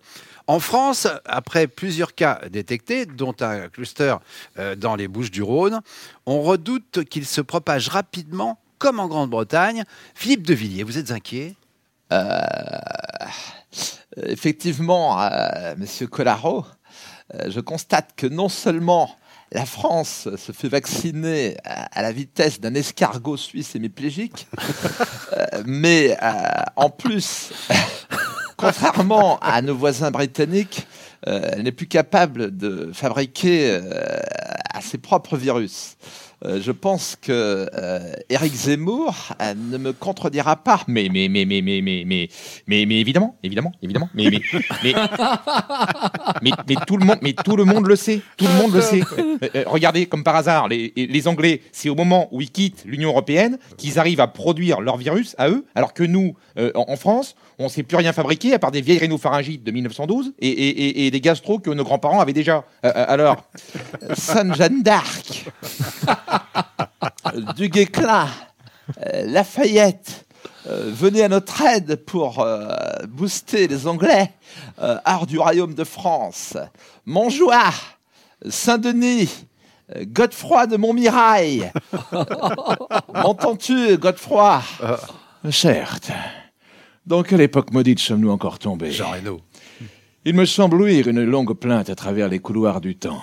En France, après plusieurs cas détectés, dont un cluster euh, dans les Bouches du Rhône, on redoute qu'il se propage rapidement, comme en Grande-Bretagne. Philippe de Villiers, vous êtes inquiet? Effectivement, euh, Monsieur Collaro, euh, je constate que non seulement la France se fait vacciner à, la vitesse d'un escargot suisse hémiplégique, euh, mais euh, en plus, contrairement à nos voisins britanniques, euh, elle n'est plus capable de fabriquer euh, à ses propres virus. Euh, je pense que euh, Éric Zemmour euh, ne me contredira pas. Mais mais mais mais mais mais mais mais, mais évidemment, évidemment, évidemment. Mais mais mais, mais mais tout le monde, mais tout le monde le sait. Tout le monde le sait. Euh, regardez, comme par hasard, les, les Anglais, c'est au moment où ils quittent l'Union européenne qu'ils arrivent à produire leur virus à eux, alors que nous, euh, en, en France, on ne sait plus rien fabriquer à part des vieilles rhinopharyngites de 1912 et, et, et, et des gastro que nos grands-parents avaient déjà. Alors, Sainte Jeanne d'Arc, du Guesclin, euh, Lafayette, euh, venez à notre aide pour euh, booster les Anglais. Euh, art du royaume de France, Montjoie, Saint-Denis, euh, Godefroy de Montmirail. M'entends-tu, Godefroy? Certes. Dans quelle époque maudite sommes-nous encore tombés? Jean Reno. il me semble ouïr une longue plainte à travers les couloirs du temps.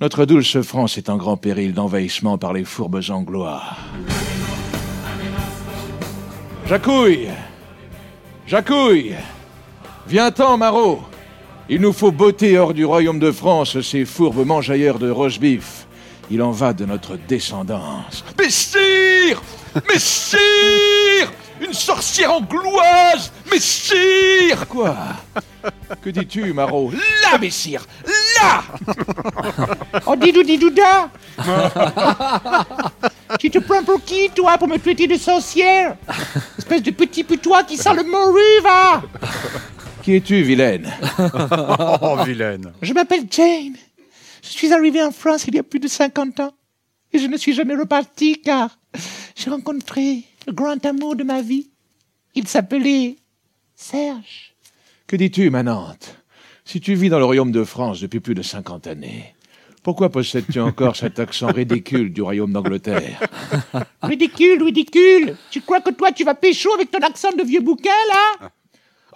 Notre douce France est en grand péril d'envahissement par les fourbes anglois. Jacouille! Jacouille! Viens-t'en, Marot! Il nous faut botter hors du royaume de France ces fourbes mangeailleurs de roast beef. Il en va de notre descendance. Mais sire! Mais sire! Une sorcière angloise! Mais sire! Quoi? Que dis-tu, Marot? Là, messire Là Oh, didou didouda Tu te prends pour qui, toi, pour me traiter de sorcière? Espèce de petit putois qui sent le morue, va Qui es-tu, vilaine? Oh, vilaine. Je m'appelle Jane. Je suis arrivée en France il y a plus de 50 ans. Et je ne suis jamais repartie car j'ai rencontré le grand amour de ma vie. Il s'appelait Serge. Que dis-tu, ma Nante? Si tu vis dans le royaume de France depuis plus de 50 années, pourquoi possèdes-tu encore cet accent ridicule du royaume d'Angleterre Ridicule, ridicule. Tu crois que toi tu vas pécho avec ton accent de vieux bouquin là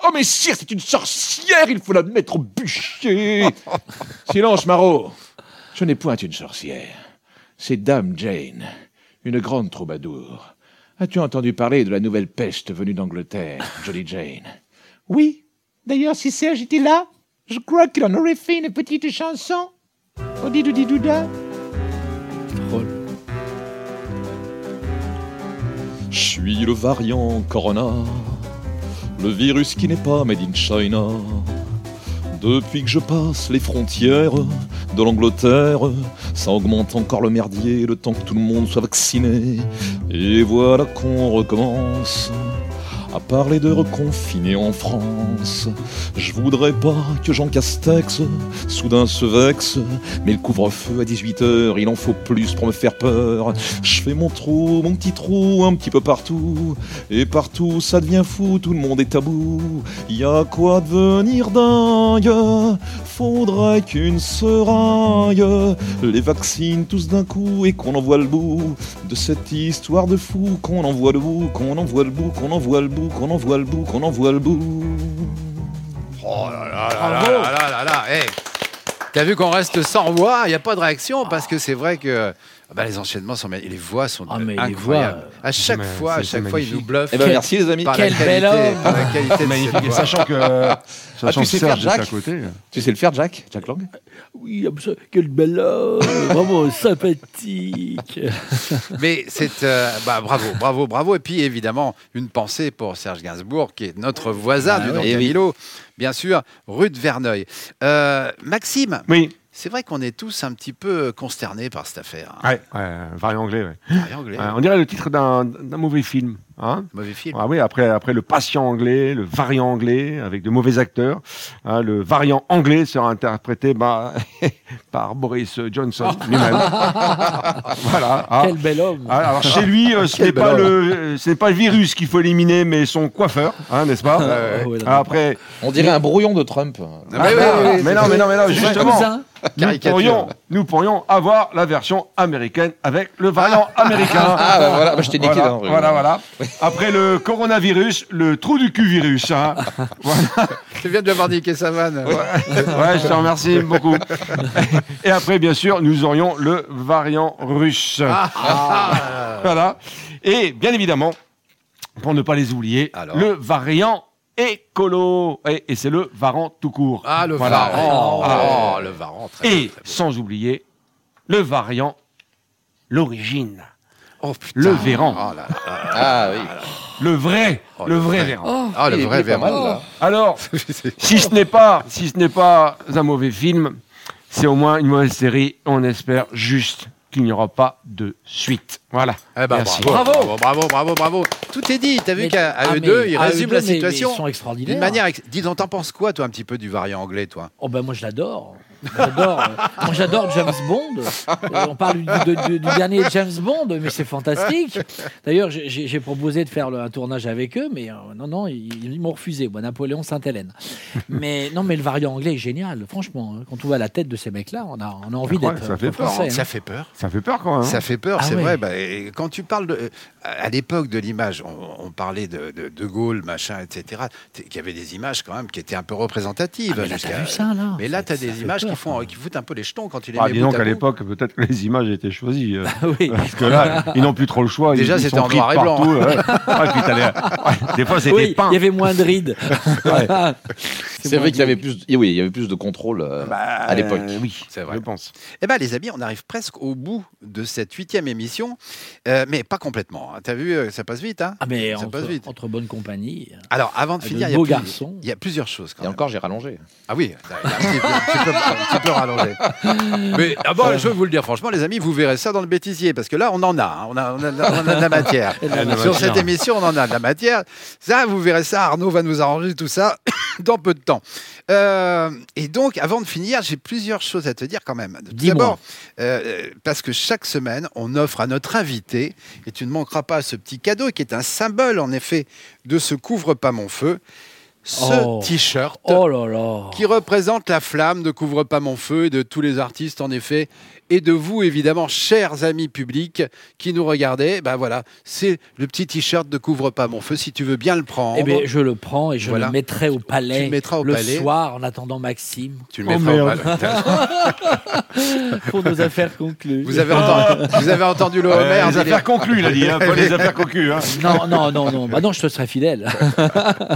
Oh, mais sire, c'est une sorcière, il faut la mettre au bûcher Silence, Marot Je n'ai point une sorcière. C'est Dame Jane, une grande troubadour. As-tu entendu parler de la nouvelle peste venue d'Angleterre, Jolly Jane? Oui. D'ailleurs, si Serge était là, je crois qu'il en aurait fait une petite chanson. Oh, didou didouda. Je suis le variant Corona, le virus qui n'est pas made in China. Depuis que je passe les frontières de l'Angleterre, ça augmente encore le merdier le temps que tout le monde soit vacciné. Et voilà qu'on recommence à parler de reconfiner en France. Je voudrais pas que Jean Castex soudain se vexe, mais le couvre-feu à 18h, il en faut plus pour me faire peur. Je fais mon trou, mon petit trou, un petit peu partout, et partout ça devient fou, tout le monde est tabou. Y a quoi devenir dingue? Faudrait qu'une seringue les vaccine tous d'un coup et qu'on envoie le bout de cette histoire de fou, qu'on envoie le bout, qu'on envoie le bout, qu'on envoie le bout, qu'on envoie le bout, qu'on envoie le bout. Oh là là là là là là là hey. T'as vu qu'on reste sans voix, il n'y a pas de réaction parce que c'est vrai que ah bah, les enchaînements sont et les voix sont Ah, mais les incroyables. voix, à chaque mais fois, à chaque fois, ils nous bluffent. Eh ben, merci, les amis. par Quel la bel qualité, homme. par la qualité de sachant que, sachant tu sais que faire Serge est à Jack côté. Tu sais le faire, Jack Jack Lang Oui, absolument. Quel bel homme. Vraiment sympathique. Mais c'est euh, bah, bravo, bravo, bravo. Et puis évidemment, une pensée pour Serge Gainsbourg, qui est notre voisin du oui. Don Eh oui. Camillo, bien sûr, rue de Verneuil. Euh, Maxime, Oui, c'est vrai qu'on est tous un petit peu consternés par cette affaire. hein. ouais, ouais, variant anglais. ouais. Marie Anglais, Ouais, on dirait le titre d'un mauvais film. Hein mauvais film. Ah oui, après, après le patient anglais, le variant anglais, avec de mauvais acteurs. Hein, le variant anglais sera interprété bah, par Boris Johnson lui-même. voilà. Ah. Quel bel homme. Ah, alors chez lui, euh, ce n'est pas le, euh, ce n'est pas le virus qu'il faut éliminer, mais son coiffeur, hein, n'est-ce pas? Ouais, non, Après, On dirait un brouillon de Trump. Mais non, mais non, mais non, justement, cousin. Nous pourrions, nous pourrions avoir la version américaine avec le variant américain. Ah, bah voilà, bah, je t'ai niqué Voilà, dans le- voilà, voilà. Après le coronavirus, le trou du cul virus. hein. Voilà. Tu viens de lui avoir niqué sa vanne. Ouais, je te remercie beaucoup. Et après, bien sûr, nous aurions le variant russe. Voilà. Et bien évidemment, pour ne pas les oublier, Alors le variant écolo. Et, et c'est le varan tout court. Ah, le Voilà. varan. Ah. Oh, le varan. très Et bien, très bien. sans oublier le variant l'origine. Oh, putain. Le Véran. Oh là là. Ah oui. Le vrai, Oh, le le vrai vrai. Véran. Ah, le vrai Véran. mal. Alors, si ce n'est pas, si ce n'est pas un mauvais film, c'est au moins une mauvaise série. On espère juste qu'il n'y aura pas de suite. Voilà. Eh ben, Merci. bravo, bravo, bravo, bravo, bravo. Tout est dit. T'as vu qu'à ah, eux deux, ils résument la situation Ils sont extraordinaires. d'une manière. ex- Dis donc, t'en penses quoi, toi, un petit peu du variant anglais, toi? Oh ben moi je l'adore. J'adore. euh, moi j'adore James Bond. Euh, on parle du, de- du- du dernier James Bond, mais c'est fantastique. D'ailleurs, j'ai- proposé de faire le- un tournage avec eux, mais euh, non, non, ils, ils m'ont refusé. Moi, Napoléon Sainte-Hélène. Mais non, mais le variant anglais est génial, franchement. hein. Quand on voit la tête de ces mecs-là, on a, on a envie d'être ça fait peur, français. Ça hein. fait peur. Ça fait peur quand même. hein. Ça fait peur, Ah c'est ouais. vrai. Bah, et quand tu parles de, à l'époque de l'image, on, on parlait de, de, de Gaulle, machin, etc. Qu'il y avait des images quand même qui étaient un peu représentatives. Ah, mais là, t'as vu ça, là Mais là, Ça- tu as ça des images peur, font, quoi. qui foutent un peu les jetons quand tu les Ah, dis donc à l'époque, peut-être que les images étaient choisies. euh, Oui. Parce que là, ils n'ont plus trop le choix. Déjà, c'était en noir et blanc. ouais, des fois, c'était Oui, peint. il y avait moins de rides. C'est vrai qu'il y avait plus, de- oui, il y avait plus de contrôle euh, à l'époque. Euh, oui, C'est vrai. je pense. Eh bien, les amis, on arrive presque au bout de cette huitième émission, euh, mais pas complètement. hein. T'as vu, euh, ça passe vite, hein Ah, mais Ça entre, passe vite. entre bonne compagnie. Alors, avant de finir, il y, a beaux plus- garçons. il y a plusieurs choses. Quand Et même. encore, j'ai rallongé. Ah oui, un petit peu, un petit peu- rallongé. Mais ah bon, je veux vous le dire franchement, les amis, vous verrez ça dans le bêtisier, parce que là, on en a, hein. on, a, on, a, on a de la matière. Sur cette émission, on en a de la matière. Ça, vous verrez ça, Arnaud va nous arranger tout ça dans peu de temps. Euh, et donc, avant de finir, j'ai plusieurs choses à te dire quand même. D'abord, euh, parce que chaque semaine, on offre à notre invité, et tu ne manqueras pas ce petit cadeau qui est un symbole, en effet, de ce couvre pas mon feu, ce Oh. t-shirt Oh là là. qui représente la flamme de Couvre pas mon feu et de tous les artistes en effet et de vous évidemment chers amis publics qui nous regardez ben voilà c'est le petit t-shirt de Couvre pas mon feu si tu veux bien le prendre Eh bien, je le prends et je Voilà. le mettrai au palais Tu le mettras au le palais. soir en attendant Maxime tu le Oh, mettras au merde. palais. pour nos affaires conclues. vous avez entendu vous avez entendu le Euh, Homer les il est- affaires conclues, il a dit, hein, pas les affaires conclues. Hein. Non, non, non, non. Bah non, je te serai fidèle.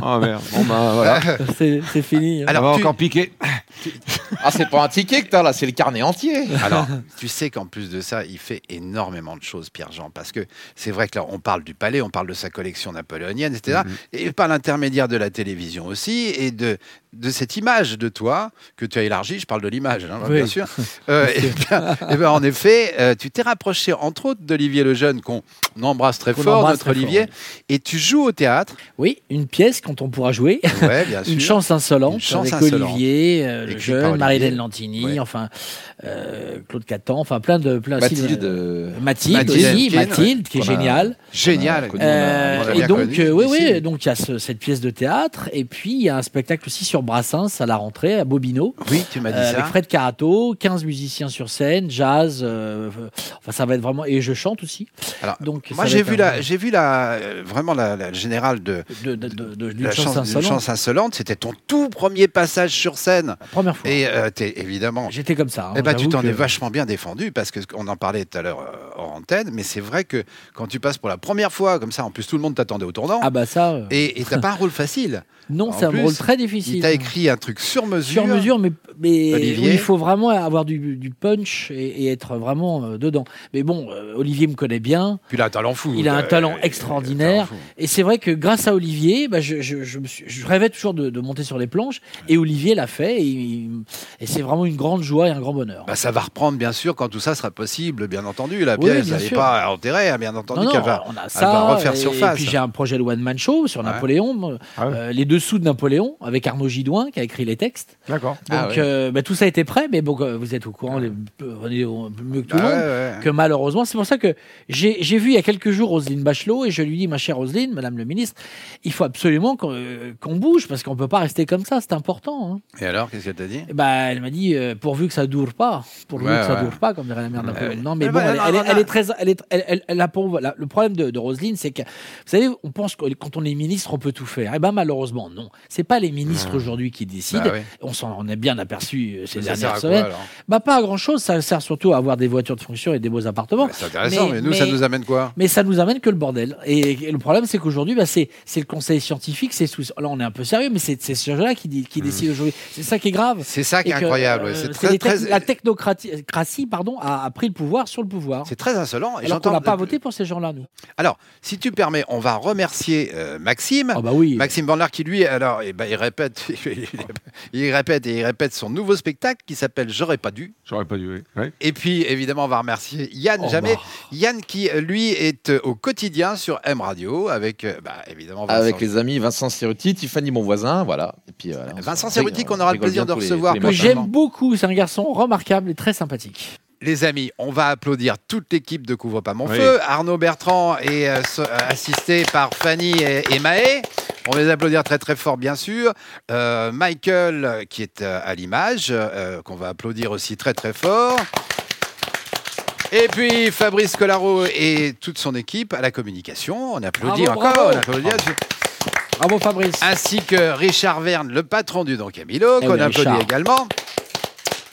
Oh merde. Bon ben voilà. C'est c'est fini. hein. Alors, On va tu- encore piquer. Ah, c'est pas un ticket que t'as là, c'est le carnet entier. Alors, tu sais qu'en plus de ça, il fait énormément de choses, Pierre-Jean, parce que c'est vrai que là, on parle du palais, on parle de sa collection napoléonienne, etc. Et par l'intermédiaire de la télévision aussi, et de, de cette image de toi, que tu as élargie, je parle de l'image, hein, Oui. bien sûr. Euh, et bien, eh ben, en effet, euh, tu t'es rapproché, entre autres, d'Olivier Lejeune, qu'on embrasse très fort, embrasse notre très fort, Olivier, oui. et tu joues au théâtre. Oui, une pièce quand on pourra jouer. Ouais, bien sûr. Une chance insolente Une chance avec insolente. Olivier, euh, le Écrit par jeune, Olivier. Marie-Hélène Lantini, Ouais. enfin euh, Claude Catan, enfin plein de plein Mathilde. euh, Mathilde, Mathilde aussi. Mathilde qui est géniale. Génial. connu, on l'a et donc, oui, oui, donc il y a ce- cette pièce de théâtre, et puis il y a un spectacle aussi sur Brassens à la rentrée à Bobino. Oui, tu m'as dit Euh, ça. avec Fred Carato, 15 musiciens sur scène, jazz, euh, euh, enfin ça va être vraiment et je chante aussi. Alors, Donc Moi, j'ai vu, un- la, j'ai vu la, euh, vraiment la, la générale de, de, de, de, de- d'une la chance insolente. C'était ton tout premier passage sur scène. La première fois. Et euh, t'es évidemment. J'étais comme ça. hein, Eh ben, tu t'en que- es vachement bien défendu parce que on en parlait tout à l'heure euh, hors antenne, mais c'est vrai que quand tu passes pour la première fois comme ça, en plus tout le monde t'attendait au tournant, Ah bah ça. euh, et et t'as pas un rôle facile. non, en c'est un rôle très Il difficile. T'a écrit un truc sur mesure. Sur mesure, mais, mais Olivier. où il faut vraiment avoir du, du punch et, et être vraiment euh, dedans. Mais bon, euh, Olivier me connaît bien. Puis il a un talent fou. Il a un Euh, talent a extraordinaire. Et c'est vrai que grâce à Olivier, bah, je, je, je, me suis- je rêvais toujours de, de monter sur les planches. Et Olivier l'a fait. Et, c'est vraiment une grande joie et un grand bonheur. Bah, ça va reprendre bien sûr quand tout ça sera possible, bien entendu. La Oui, pièce, sûr. pas enterrée, hein, bien entendu qu'elle va, on a elle ça. va refaire et, surface. Et puis j'ai un projet de one man show sur Ouais. Napoléon, Ah ouais. les dessous de Napoléon avec Arnaud Gidouin qui a écrit les textes. D'accord. Donc Ah ouais. euh, bah, tout ça était prêt, mais bon, euh, vous êtes au courant, les, René, au- mieux que tout Bah le monde. ouais, ouais. Que malheureusement, c'est pour ça que j'ai j'ai vu il y a quelques jours Roselyne Bachelot et je lui dis, ma chère Roselyne, Madame le ministre, il faut absolument qu'on euh, qu'on bouge parce qu'on peut pas rester comme ça, c'est important. hein. Et alors, qu'est-ce qu'elle t'a dit? Et bah, elle m'a dit, euh, pourvu que ça dure pas, pourvu Ouais, que ça dure pas, comme dirait la mère de Napoléon. ouais. Non, mais Mais bon, bah, elle, non, elle non, elle non. est très, elle est, elle, elle- elle a pour- voilà, le problème de, de Roselyne, c'est que, vous savez, on pense que quand on est ministre, on peut tout faire. Et ben malheureusement, non. C'est pas les ministres aujourd'hui qui décident. Bah ouais. On s'en on est bien aperçu euh, ces Ça dernières semaines. Bah pas à grand chose. Ça sert surtout à avoir des voitures de fonction et des beaux appartements. Bah, C'est intéressant, mais, Mais- nous, ça mais- nous amène quoi? Mais ça nous amène que le bordel. Et, et le problème, c'est qu'aujourd'hui, bah, c'est c'est le conseil scientifique. C'est là, on est un peu sérieux, mais c'est c'est ce gens-là qui, qui décide aujourd'hui. C'est ça qui est grave. C'est ça qui est que, incroyable. euh. C'est très, très- La technocratie pardon, a, a pris le pouvoir sur le pouvoir. c'est très insolent. Et Alors qu'on n'a pas voté pour ces gens-là, nous. Alors, si tu permets, on va remercier euh, Maxime. Bah oui. Maxime Bandler qui lui, alors, eh ben, il répète, il répète et il répète son nouveau spectacle qui s'appelle J'aurais pas dû. J'aurais pas dû. oui. Ouais. Et puis, évidemment, on va remercier Yann Oh Jamais. bah. Yann qui, euh, lui, est euh, au quotidien sur M Radio avec, euh, bah, évidemment, Vincent, Avec les amis Vincent Cerruti, Tiffany mon voisin, voilà. Et puis, voilà, on Vincent Cerruti qu'on aura le plaisir de recevoir les Que j'aime beaucoup. C'est un garçon remarquable et très sympathique. Les amis, on va applaudir toute l'équipe de Couvre pas mon Oui. feu. Arnaud Bertrand est euh, euh, assisté par Fanny et, et Maë. On va les applaudir très très fort bien sûr. Euh, Michael qui est euh, à l'image, euh, qu'on va applaudir aussi très très fort. Et puis Fabrice Collaro et toute son équipe à la communication. On applaudit Bravo, encore. bravo. on applaudit. Bravo, Fabrice. Ainsi que Richard Verne, le patron du Don Camilo, Eh qu'on applaudit également.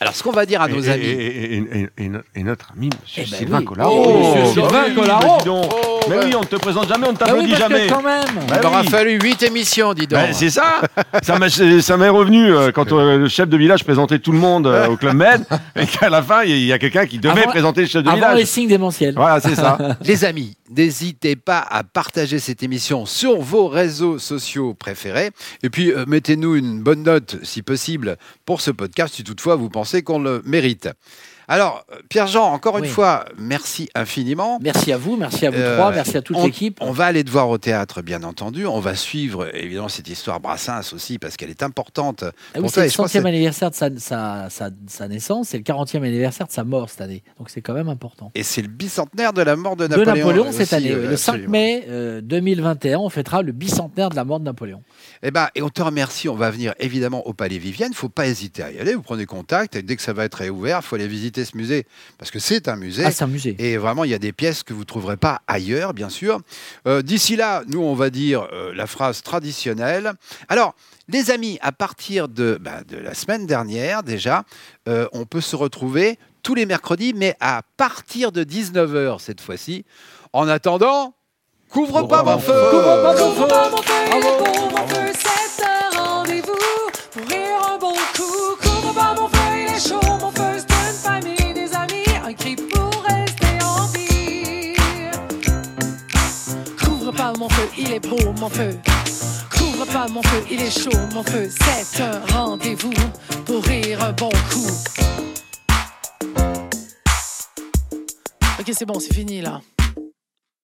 Alors, ce qu'on va dire à nos et, amis. et- et- et- et- et no- et notre ami, Monsieur Eh ben Sylvain oui. Collaro. Oh, Monsieur Sylvain oui, Collaro. bah dis donc. Oh, Mais oui, on ne te présente jamais, on ne Bah oui, t'applaudit jamais. quand même. Bah Il aura oui. fallu 8 émissions, dis donc. Ben, c'est ça. ça m'est revenu euh, quand euh, le chef de village présentait tout le monde euh, au club Med et qu'à la fin il y a quelqu'un qui devait Avant- présenter le chef de Avant les village. signes démentiels. Voilà, c'est ça. Les amis, n'hésitez pas à partager cette émission sur vos réseaux sociaux préférés. Et puis, euh, mettez-nous une bonne note, si possible, pour ce podcast, si toutefois vous pensez qu'on le mérite. Alors, euh, Pierre-Jean, encore une fois, merci infiniment. Merci à vous, merci à vous Euh, trois, merci à toute l'équipe. On va aller te voir au théâtre, bien entendu. On va suivre, évidemment, cette histoire Brassens aussi, parce qu'elle est importante. Ah oui, c'est le centième anniversaire de sa, sa- sa- sa naissance et le 40e anniversaire de sa mort cette année. Donc c'est quand même important. Et c'est le bicentenaire de la mort de De Napoléon. Napoléon cette année. euh. Le 5 absolument. mai euh, 2021, on fêtera le bicentenaire de la mort de Napoléon. Eh ben, et on te remercie. On va venir évidemment au Palais Vivienne. Il ne faut pas hésiter à y aller. Vous prenez contact. Et dès que ça va être réouvert, il faut aller visiter ce musée. Parce que c'est un musée. Ah, c'est un musée. Et vraiment, il y a des pièces que vous ne trouverez pas ailleurs, bien sûr. Euh, D'ici là, nous, on va dire euh, la phrase traditionnelle. Alors, les amis, à partir de, bah, de la semaine dernière, déjà, euh, on peut se retrouver tous les mercredis, mais à partir de 19h cette fois-ci. En attendant, couvre pas mon feu Couvre pas mon Couvre feu. pas mon c'est un rendez-vous pour rire un bon coup. Il est beau, mon feu. Couvre pas mon feu, il est chaud, mon feu, c'est un rendez-vous pour rire un bon coup. Ok, c'est bon, c'est fini là.